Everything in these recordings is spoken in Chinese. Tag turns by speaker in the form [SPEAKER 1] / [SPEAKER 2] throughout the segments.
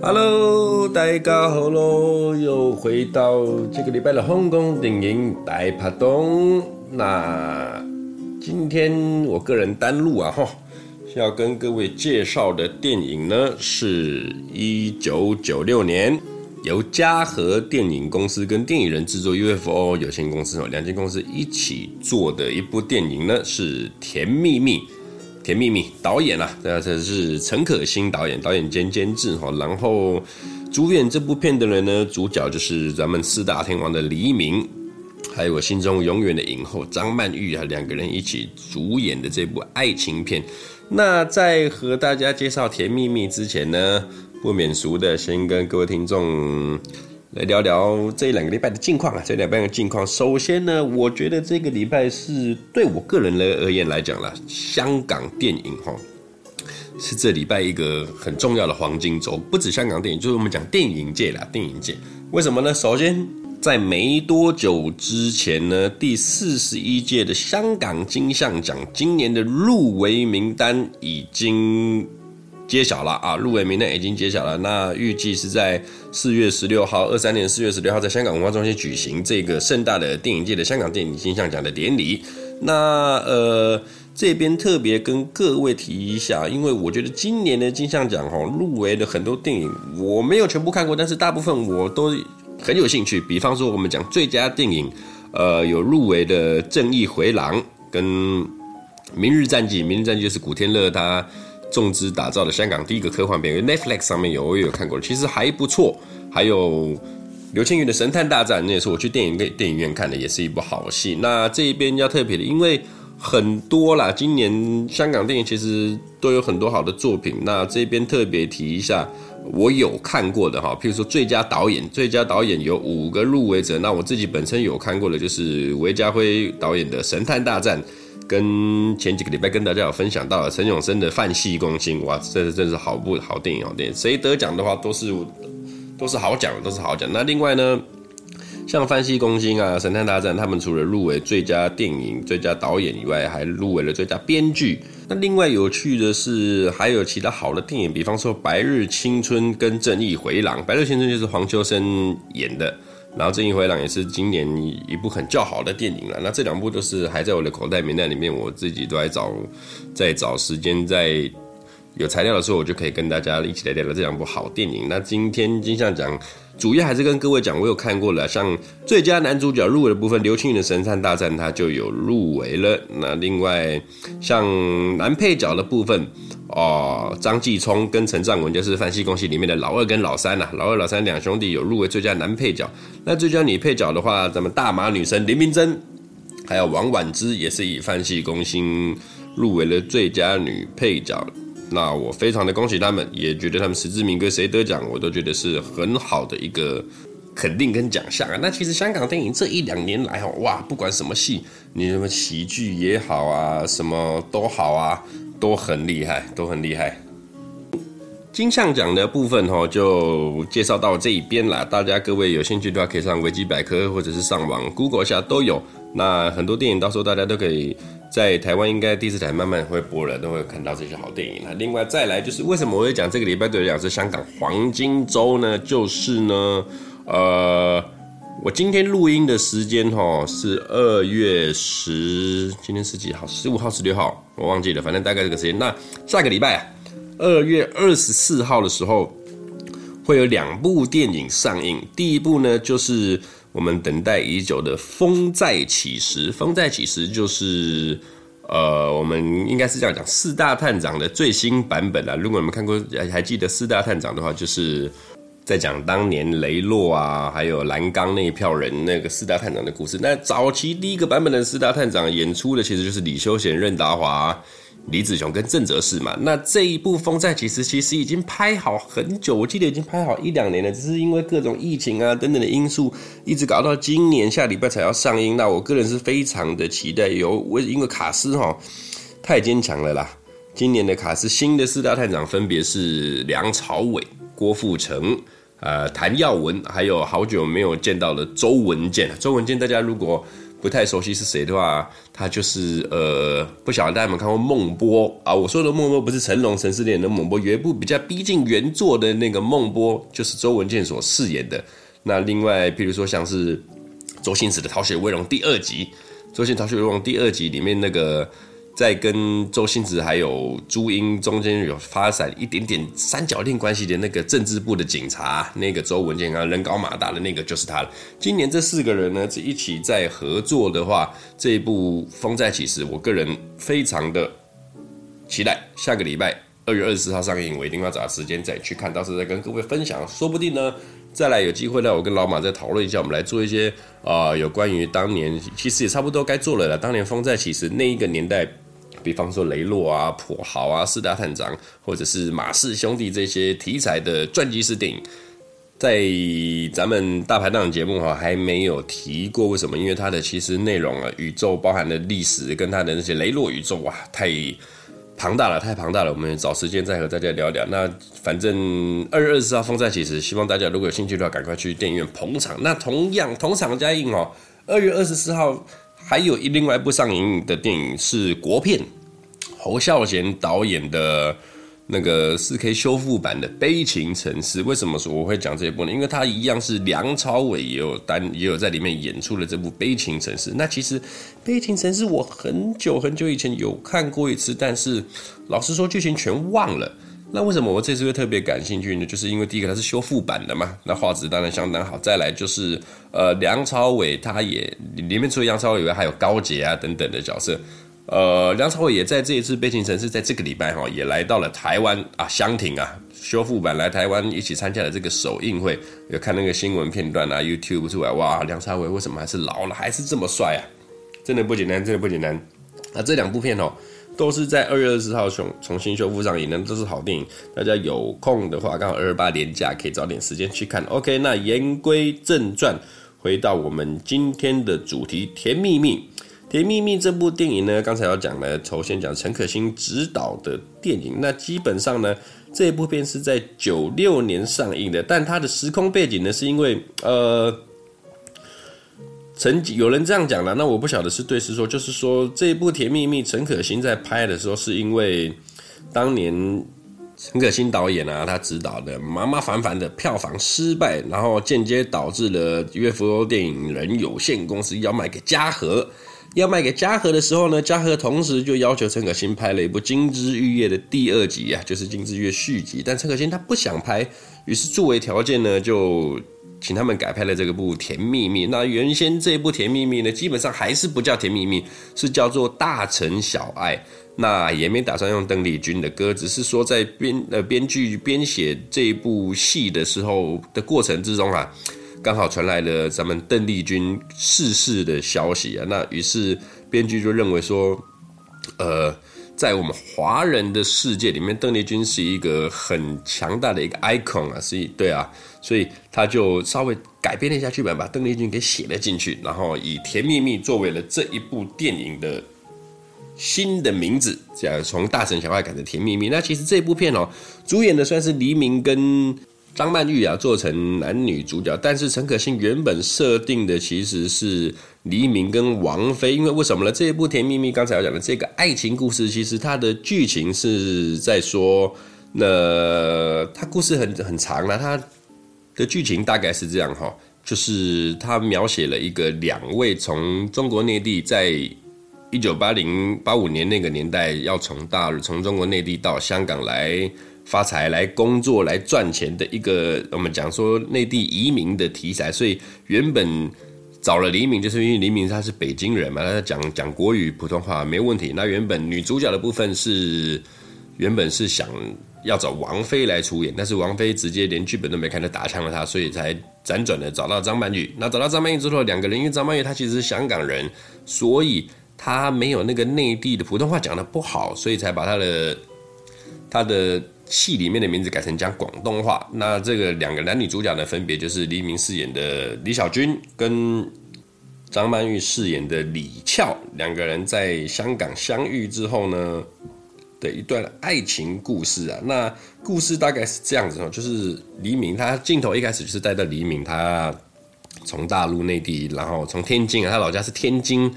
[SPEAKER 1] Hello，大家好喽！又回到这个礼拜的香港电影大拍档。那今天我个人单录啊，哈，要跟各位介绍的电影呢，是一九九六年由嘉禾电影公司跟电影人制作 UFO 有限公司哦两间公司一起做的一部电影呢，是《甜蜜蜜》。甜蜜蜜导演啊，这是陈可辛导演，导演兼监制哈。然后主演这部片的人呢，主角就是咱们四大天王的黎明，还有我心中永远的影后张曼玉啊，两个人一起主演的这部爱情片。那在和大家介绍《甜蜜蜜》之前呢，不免俗的先跟各位听众。来聊聊这两个礼拜的近况啊，这两个礼拜的近况。首先呢，我觉得这个礼拜是对我个人来而言来讲啦，香港电影哈是这礼拜一个很重要的黄金周。不止香港电影，就是我们讲电影界啦，电影界。为什么呢？首先，在没多久之前呢，第四十一届的香港金像奖今年的入围名单已经。揭晓了啊！入围名单已经揭晓了。那预计是在四月十六号，二三年四月十六号，在香港文化中心举行这个盛大的电影界的香港电影金像奖的典礼。那呃，这边特别跟各位提一下，因为我觉得今年的金像奖哈，入围的很多电影我没有全部看过，但是大部分我都很有兴趣。比方说，我们讲最佳电影，呃，有入围的《正义回廊》跟《明日战记》，《明日战记》就是古天乐他。重资打造的香港第一个科幻片，Netflix 上面有，我也有看过，其实还不错。还有刘青云的《神探大战》，那也是我去电影电影院看的，也是一部好戏。那这一边要特别的，因为很多啦，今年香港电影其实都有很多好的作品。那这边特别提一下，我有看过的哈，譬如说最佳导演，最佳导演有五个入围者。那我自己本身有看过的，就是韦家辉导演的《神探大战》。跟前几个礼拜跟大家有分享到了陈永生的《范戏攻心》，哇，这是真是好部好电影，好电影。谁得奖的话都是都是好奖，都是好奖。那另外呢，像《范戏攻心》啊，《神探大战》，他们除了入围最佳电影、最佳导演以外，还入围了最佳编剧。那另外有趣的是，还有其他好的电影，比方说《白日青春》跟《正义回廊》。《白日青春》就是黄秋生演的。然后《正义回廊》也是今年一部很较好的电影了。那这两部都是还在我的口袋名单里面，我自己都在找，在找时间，在有材料的时候，我就可以跟大家一起来聊聊这两部好电影。那今天金像奖主要还是跟各位讲，我有看过了，像最佳男主角入围的部分，刘青云的《神探大战》他就有入围了。那另外像男配角的部分。哦，张继聪跟陈藏文就是《饭戏攻心》里面的老二跟老三呐、啊，老二老三两兄弟有入围最佳男配角。那最佳女配角的话，咱们大马女神林明珍，还有王婉之也是以《饭戏攻心》入围了最佳女配角。那我非常的恭喜他们，也觉得他们实至名归，谁得奖我都觉得是很好的一个肯定跟奖项啊。那其实香港电影这一两年来哦，哇，不管什么戏，你什么喜剧也好啊，什么都好啊。都很厉害，都很厉害。金像奖的部分哈，就介绍到这一边啦。大家各位有兴趣的话，可以上维基百科或者是上网 Google 下都有。那很多电影到时候大家都可以在台湾应该第四台慢慢会播了，都会看到这些好电影。那另外再来就是为什么我会讲这个礼拜对我来讲是香港黄金周呢？就是呢，呃。我今天录音的时间哈是二月十，今天是几号？十五号、十六号，我忘记了，反正大概这个时间。那下个礼拜啊，二月二十四号的时候，会有两部电影上映。第一部呢，就是我们等待已久的《风再起时》。《风再起时》就是呃，我们应该是这样讲，四大探长的最新版本啊。如果你们看过，还记得四大探长的话，就是。在讲当年雷洛啊，还有蓝刚那一票人那个四大探长的故事。那早期第一个版本的四大探长演出的其实就是李修贤、任达华、李子雄跟郑则仕嘛。那这一部《风再起时》其实已经拍好很久，我记得已经拍好一两年了，只是因为各种疫情啊等等的因素，一直搞到今年下礼拜才要上映。那我个人是非常的期待，有我因为卡司哈太坚强了啦。今年的卡司新的四大探长分别是梁朝伟、郭富城。呃，谭耀文，还有好久没有见到的周文健。周文健，大家如果不太熟悉是谁的话，他就是呃，不晓得大家有没有看过孟波啊？我说的孟波不是成龙神似恋的孟波，有一部比较逼近原作的那个孟波，就是周文健所饰演的。那另外，譬如说像是周星驰的《逃学威龙》第二集，周星《逃学威龙》第二集里面那个。在跟周星驰还有朱茵中间有发展一点点三角恋关系的那个政治部的警察，那个周文健啊，人高马大的那个就是他了。今年这四个人呢，这一起在合作的话，这一部《风再起时》，我个人非常的期待。下个礼拜二月二十四号上映，我一定要找时间再去看，到时候再跟各位分享。说不定呢，再来有机会呢，我跟老马再讨论一下，我们来做一些啊、有关于当年，其实也差不多该做了了。当年《风再起时》那一个年代。比方说雷洛啊、跛豪啊、四大探长，或者是马氏兄弟这些题材的传记式电影，在咱们大排档节目哈还没有提过。为什么？因为它的其实内容啊，宇宙包含的历史跟它的那些雷洛宇宙哇，太庞大了，太庞大了。我们找时间再和大家聊聊。那反正二月二十四号风再起时，希望大家如果有兴趣的话，赶快去电影院捧场。那同样同场加映哦，二月二十四号。还有一另外一部上映的电影是国片，侯孝贤导演的那个四 K 修复版的《悲情城市》。为什么说我会讲这一部呢？因为它一样是梁朝伟也有单也有在里面演出了这部《悲情城市》。那其实《悲情城市》我很久很久以前有看过一次，但是老实说剧情全忘了。那为什么我这次会特别感兴趣呢？就是因为第一个它是修复版的嘛，那画质当然相当好。再来就是呃梁朝伟他也里面除了梁朝伟以外，还有高捷啊等等的角色。呃，梁朝伟也在这一次《悲情城市》在这个礼拜哈也来到了台湾啊，香亭啊，修复版来台湾一起参加了这个首映会。有看那个新闻片段啊，YouTube 出来哇，梁朝伟为什么还是老了还是这么帅啊？真的不简单，真的不简单。那这两部片哦。都是在二月二十号重重新修复上映的，都是好电影。大家有空的话，刚好二二八年假可以找点时间去看。OK，那言归正传，回到我们今天的主题《甜蜜蜜》。《甜蜜蜜》这部电影呢，刚才要讲的，头先讲陈可辛执导的电影。那基本上呢，这部片是在九六年上映的，但它的时空背景呢，是因为呃。曾有人这样讲了，那我不晓得是对是错，就是说这一部《甜蜜蜜》，陈可辛在拍的时候，是因为当年陈可辛导演啊，他执导的《麻麻烦烦》的票房失败，然后间接导致了月福楼电影人有限公司要卖给嘉禾，要卖给嘉禾的时候呢，嘉禾同时就要求陈可辛拍了一部《金枝玉叶》的第二集啊，就是《金枝玉叶》续集，但陈可辛他不想拍，于是作为条件呢，就。请他们改拍了这个部《甜蜜蜜》。那原先这一部《甜蜜蜜》呢，基本上还是不叫《甜蜜蜜》，是叫做《大城小爱》。那也没打算用邓丽君的歌，只是说在编呃编剧编写这一部戏的时候的过程之中啊，刚好传来了咱们邓丽君逝世的消息啊。那于是编剧就认为说，呃。在我们华人的世界里面，邓丽君是一个很强大的一个 icon 啊，所以对啊，所以他就稍微改编了一下剧本，把邓丽君给写了进去，然后以《甜蜜蜜》作为了这一部电影的新的名字，这样从大城小爱改成《甜蜜蜜》。那其实这部片哦，主演的算是黎明跟。张曼玉啊，做成男女主角，但是陈可辛原本设定的其实是黎明跟王菲，因为为什么呢？这一部《甜蜜蜜》刚才要讲的这个爱情故事，其实它的剧情是在说，那它故事很很长了，它的剧情大概是这样哈，就是它描写了一个两位从中国内地在一九八零八五年那个年代要从大陆从中国内地到香港来。发财来工作来赚钱的一个，我们讲说内地移民的题材，所以原本找了黎明，就是因为黎明他是北京人嘛，他讲讲国语普通话没问题。那原本女主角的部分是原本是想要找王菲来出演，但是王菲直接连剧本都没看就打枪了他，所以才辗转的找到张曼玉。那找到张曼玉之后，两个人因为张曼玉她其实是香港人，所以她没有那个内地的普通话讲的不好，所以才把她的她的。戏里面的名字改成讲广东话，那这个两个男女主角呢，分别就是黎明饰演的李小军跟张曼玉饰演的李俏，两个人在香港相遇之后呢的一段爱情故事啊。那故事大概是这样子哦，就是黎明他镜头一开始就是带到黎明他从大陆内地，然后从天津啊，他老家是天津，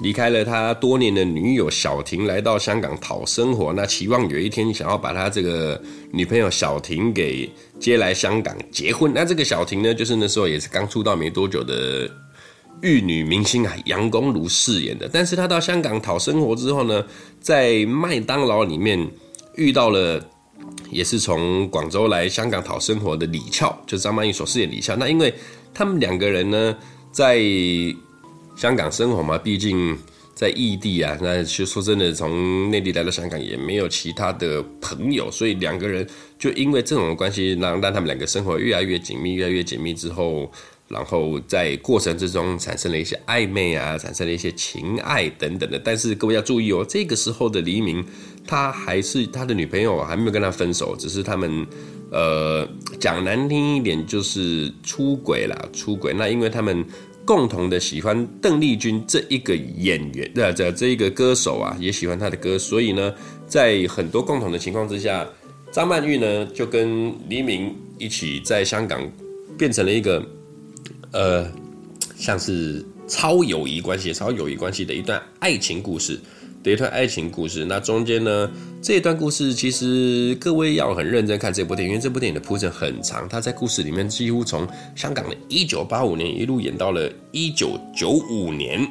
[SPEAKER 1] 离开了他多年的女友小婷，来到香港讨生活。那期望有一天想要把他这个女朋友小婷给接来香港结婚。那这个小婷呢，就是那时候也是刚出道没多久的玉女明星啊，杨恭如饰演的。但是他到香港讨生活之后呢，在麦当劳里面遇到了。也是从广州来香港讨生活的李翘，就是张曼玉所饰演李翘。那因为他们两个人呢，在香港生活嘛，毕竟在异地啊，那其实说真的，从内地来到香港也没有其他的朋友，所以两个人就因为这种关系，让让他们两个生活越来越紧密，越来越紧密之后。然后在过程之中产生了一些暧昧啊，产生了一些情爱等等的。但是各位要注意哦，这个时候的黎明，他还是他的女朋友，还没有跟他分手，只是他们，呃，讲难听一点就是出轨啦，出轨。那因为他们共同的喜欢邓丽君这一个演员，对，这这一个歌手啊，也喜欢她的歌，所以呢，在很多共同的情况之下，张曼玉呢就跟黎明一起在香港变成了一个。呃，像是超友谊关系、超友谊关系的一段爱情故事的一段爱情故事。那中间呢，这一段故事其实各位要很认真看这部电影，因为这部电影的铺陈很长。它在故事里面几乎从香港的一九八五年一路演到了一九九五年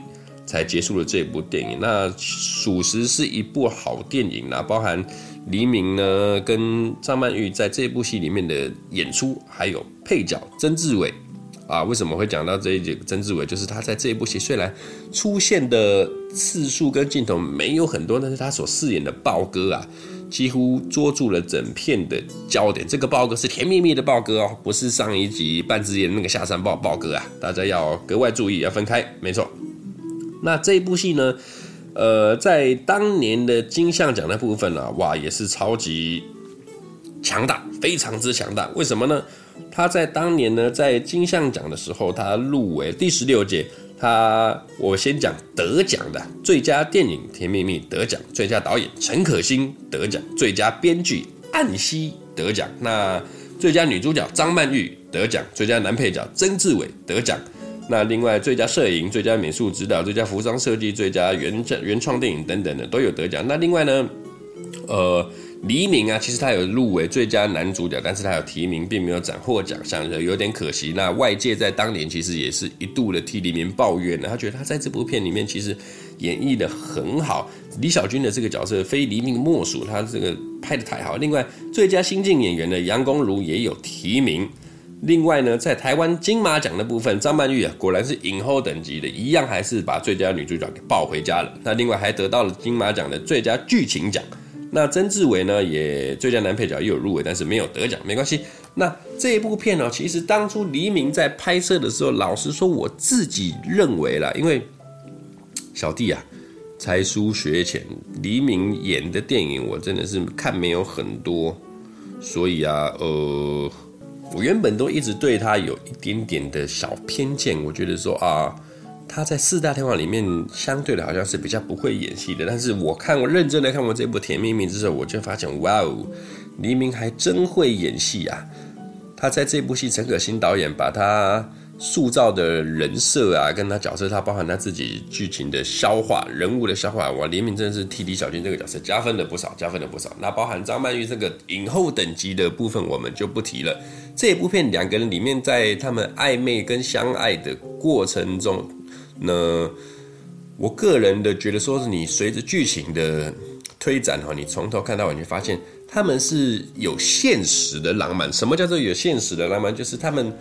[SPEAKER 1] 才结束了这部电影。那属实是一部好电影啦，包含黎明呢跟张曼玉在这部戏里面的演出，还有配角曾志伟。啊，为什么会讲到这一集？曾志伟就是他在这一部戏虽然出现的次数跟镜头没有很多，但是他所饰演的豹哥啊，几乎捉住了整片的焦点。这个豹哥是甜蜜蜜的豹哥哦，不是上一集半只眼那个下山豹豹哥啊，大家要格外注意，要分开。没错，那这一部戏呢，呃，在当年的金像奖的部分呢、啊，哇，也是超级强大，非常之强大。为什么呢？他在当年呢，在金像奖的时候，他入围第十六届。他我先讲得奖的最佳电影《甜蜜蜜》得奖，最佳导演陈可辛得奖，最佳编剧安西得奖。那最佳女主角张曼玉得奖，最佳男配角曾志伟得奖。那另外最佳摄影、最佳美术指导、最佳服装设计、最佳原原创电影等等的都有得奖。那另外呢，呃。黎明啊，其实他有入围最佳男主角，但是他有提名，并没有斩获奖项，有点可惜。那外界在当年其实也是一度的替黎明抱怨的，他觉得他在这部片里面其实演绎得很好，李小军的这个角色非黎明莫属，他这个拍得太好。另外，最佳新晋演员的杨恭如也有提名。另外呢，在台湾金马奖的部分，张曼玉啊，果然是影后等级的，一样还是把最佳女主角给抱回家了。那另外还得到了金马奖的最佳剧情奖。那曾志伟呢，也最佳男配角也有入围，但是没有得奖，没关系。那这部片呢，其实当初黎明在拍摄的时候，老实说，我自己认为啦，因为小弟啊，才疏学浅，黎明演的电影我真的是看没有很多，所以啊，呃，我原本都一直对他有一点点的小偏见，我觉得说啊。他在四大天王里面相对的好像是比较不会演戏的，但是我看我认真的看过这部《甜蜜蜜》之后，我就发现，哇哦，黎明还真会演戏啊！他在这部戏，陈可辛导演把他塑造的人设啊，跟他角色，他包含他自己剧情的消化、人物的消化，哇，黎明真的是替李小军这个角色加分了不少，加分了不少。那包含张曼玉这个影后等级的部分，我们就不提了。这部片两个人里面，在他们暧昧跟相爱的过程中。那我个人的觉得，说是你随着剧情的推展哈，你从头看到尾，你发现他们是有现实的浪漫。什么叫做有现实的浪漫？就是他们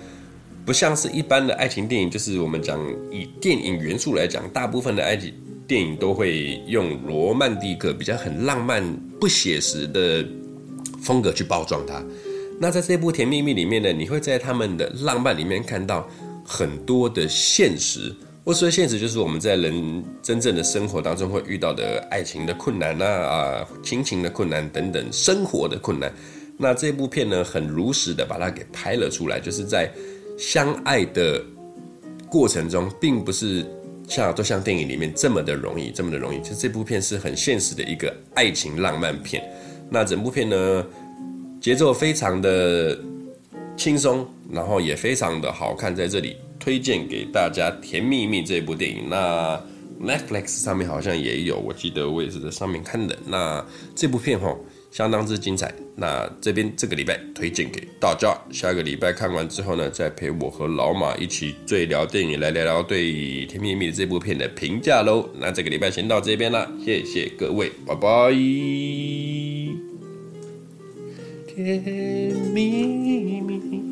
[SPEAKER 1] 不像是一般的爱情电影，就是我们讲以电影元素来讲，大部分的爱情电影都会用罗曼蒂克比较很浪漫、不写实的风格去包装它。那在这部《甜蜜蜜》里面呢，你会在他们的浪漫里面看到很多的现实。我说现实就是我们在人真正的生活当中会遇到的爱情的困难呐啊，亲情的困难等等，生活的困难。那这部片呢，很如实的把它给拍了出来，就是在相爱的过程中，并不是像都像电影里面这么的容易，这么的容易。就这部片是很现实的一个爱情浪漫片。那整部片呢，节奏非常的轻松，然后也非常的好看，在这里。推荐给大家《甜蜜蜜》这部电影。那 Netflix 上面好像也有，我记得我也是在上面看的。那这部片吼，相当之精彩。那这边这个礼拜推荐给大家，下个礼拜看完之后呢，再陪我和老马一起最聊电影，来聊聊对《甜蜜蜜》这部片的评价喽。那这个礼拜先到这边了，谢谢各位，拜拜。甜蜜蜜。